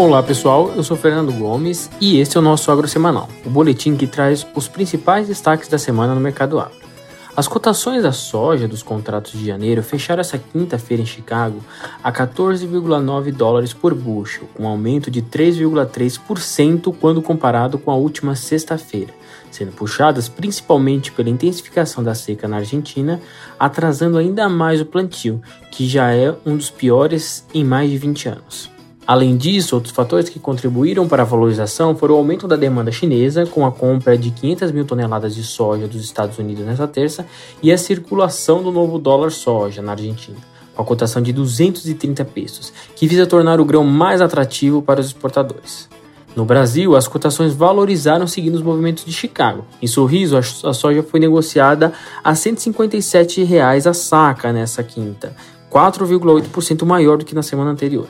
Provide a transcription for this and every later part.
Olá pessoal, eu sou Fernando Gomes e este é o nosso Agro Semanal, o boletim que traz os principais destaques da semana no mercado agro. As cotações da soja dos contratos de janeiro fecharam essa quinta-feira em Chicago a 14,9 dólares por bushel, um aumento de 3,3% quando comparado com a última sexta-feira, sendo puxadas principalmente pela intensificação da seca na Argentina, atrasando ainda mais o plantio, que já é um dos piores em mais de 20 anos. Além disso, outros fatores que contribuíram para a valorização foram o aumento da demanda chinesa, com a compra de 500 mil toneladas de soja dos Estados Unidos nesta terça, e a circulação do novo dólar soja na Argentina, com a cotação de 230 pesos, que visa tornar o grão mais atrativo para os exportadores. No Brasil, as cotações valorizaram seguindo os movimentos de Chicago. Em Sorriso, a soja foi negociada a 157 reais a saca nessa quinta, 4,8% maior do que na semana anterior.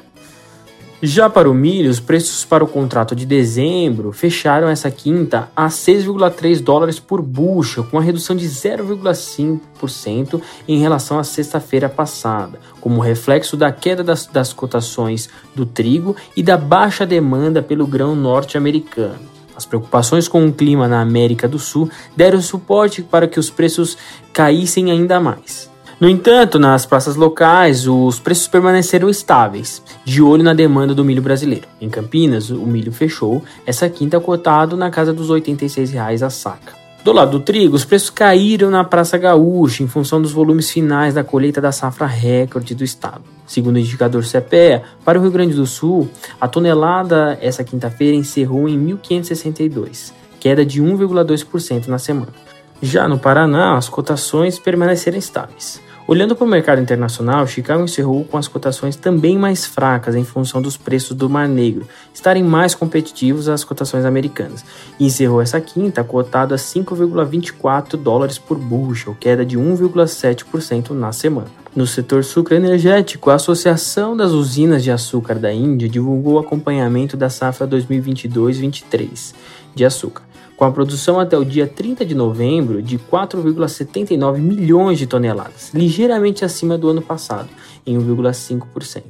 Já para o milho, os preços para o contrato de dezembro fecharam essa quinta a 6,3 dólares por bushel, com uma redução de 0,5% em relação à sexta-feira passada, como reflexo da queda das, das cotações do trigo e da baixa demanda pelo grão norte-americano. As preocupações com o clima na América do Sul deram suporte para que os preços caíssem ainda mais. No entanto, nas praças locais, os preços permaneceram estáveis, de olho na demanda do milho brasileiro. Em Campinas, o milho fechou essa quinta cotado na casa dos 86 reais a saca. Do lado do trigo, os preços caíram na Praça Gaúcha em função dos volumes finais da colheita da safra recorde do estado. Segundo o indicador CPEA, para o Rio Grande do Sul, a tonelada essa quinta-feira encerrou em 1.562, queda de 1,2% na semana. Já no Paraná, as cotações permaneceram estáveis. Olhando para o mercado internacional, Chicago encerrou com as cotações também mais fracas em função dos preços do Mar Negro estarem mais competitivos às cotações americanas, e encerrou essa quinta cotado a 5,24 dólares por bushel, queda de 1,7% na semana. No setor sucroenergético, a Associação das Usinas de Açúcar da Índia divulgou o acompanhamento da safra 2022-23 de açúcar com a produção até o dia 30 de novembro de 4,79 milhões de toneladas, ligeiramente acima do ano passado, em 1,5%.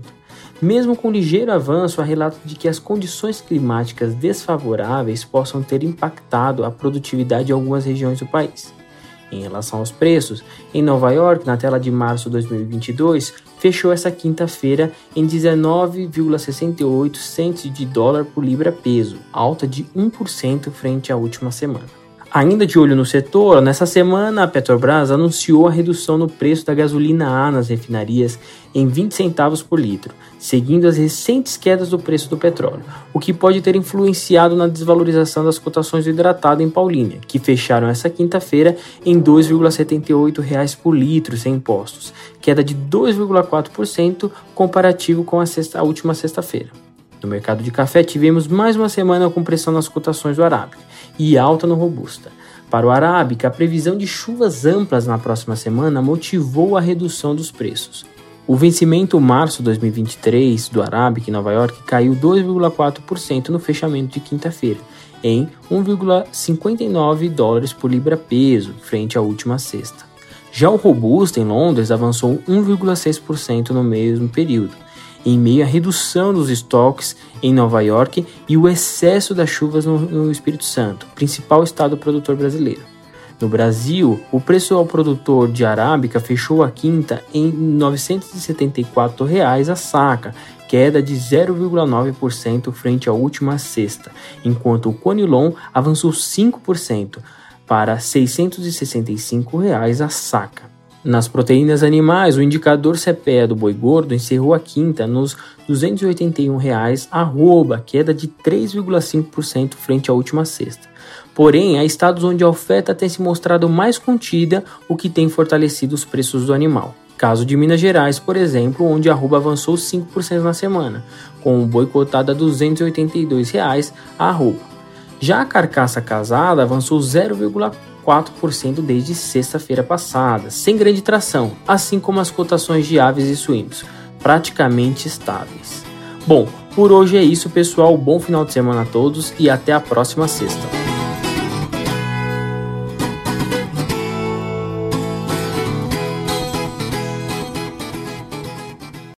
Mesmo com ligeiro avanço, há relatos de que as condições climáticas desfavoráveis possam ter impactado a produtividade em algumas regiões do país. Em relação aos preços, em Nova York, na tela de março de 2022, fechou essa quinta-feira em 19,68 centos de dólar por libra peso, alta de 1% frente à última semana. Ainda de olho no setor, nessa semana a Petrobras anunciou a redução no preço da gasolina A nas refinarias em 20 centavos por litro, seguindo as recentes quedas do preço do petróleo, o que pode ter influenciado na desvalorização das cotações do hidratado em Paulínia, que fecharam essa quinta-feira em R$ 2,78 por litro sem impostos, queda de 2,4% comparativo com a, sexta, a última sexta-feira. No mercado de café, tivemos mais uma semana com pressão nas cotações do Arábica e alta no Robusta. Para o Arábica, a previsão de chuvas amplas na próxima semana motivou a redução dos preços. O vencimento março 2023 do Arábica em Nova York caiu 2,4% no fechamento de quinta-feira, em 1,59 dólares por libra peso, frente à última sexta. Já o Robusta em Londres avançou 1,6% no mesmo período, em meio à redução dos estoques em Nova York e o excesso das chuvas no, no Espírito Santo, principal estado produtor brasileiro. No Brasil, o preço ao produtor de arábica fechou a quinta em 974 reais a saca, queda de 0,9% frente à última sexta, enquanto o Conilon avançou 5% para 665 reais a saca. Nas proteínas animais, o indicador CPE do boi gordo encerrou a quinta nos 281 reais, arroba, queda de 3,5% frente à última sexta. Porém, há estados onde a oferta tem se mostrado mais contida, o que tem fortalecido os preços do animal. Caso de Minas Gerais, por exemplo, onde a arroba avançou 5% na semana, com o boi cotado a 282 reais a arroba. Já a carcaça casada avançou 0,4% desde sexta-feira passada, sem grande tração, assim como as cotações de aves e suínos, praticamente estáveis. Bom, por hoje é isso, pessoal. Bom final de semana a todos e até a próxima sexta.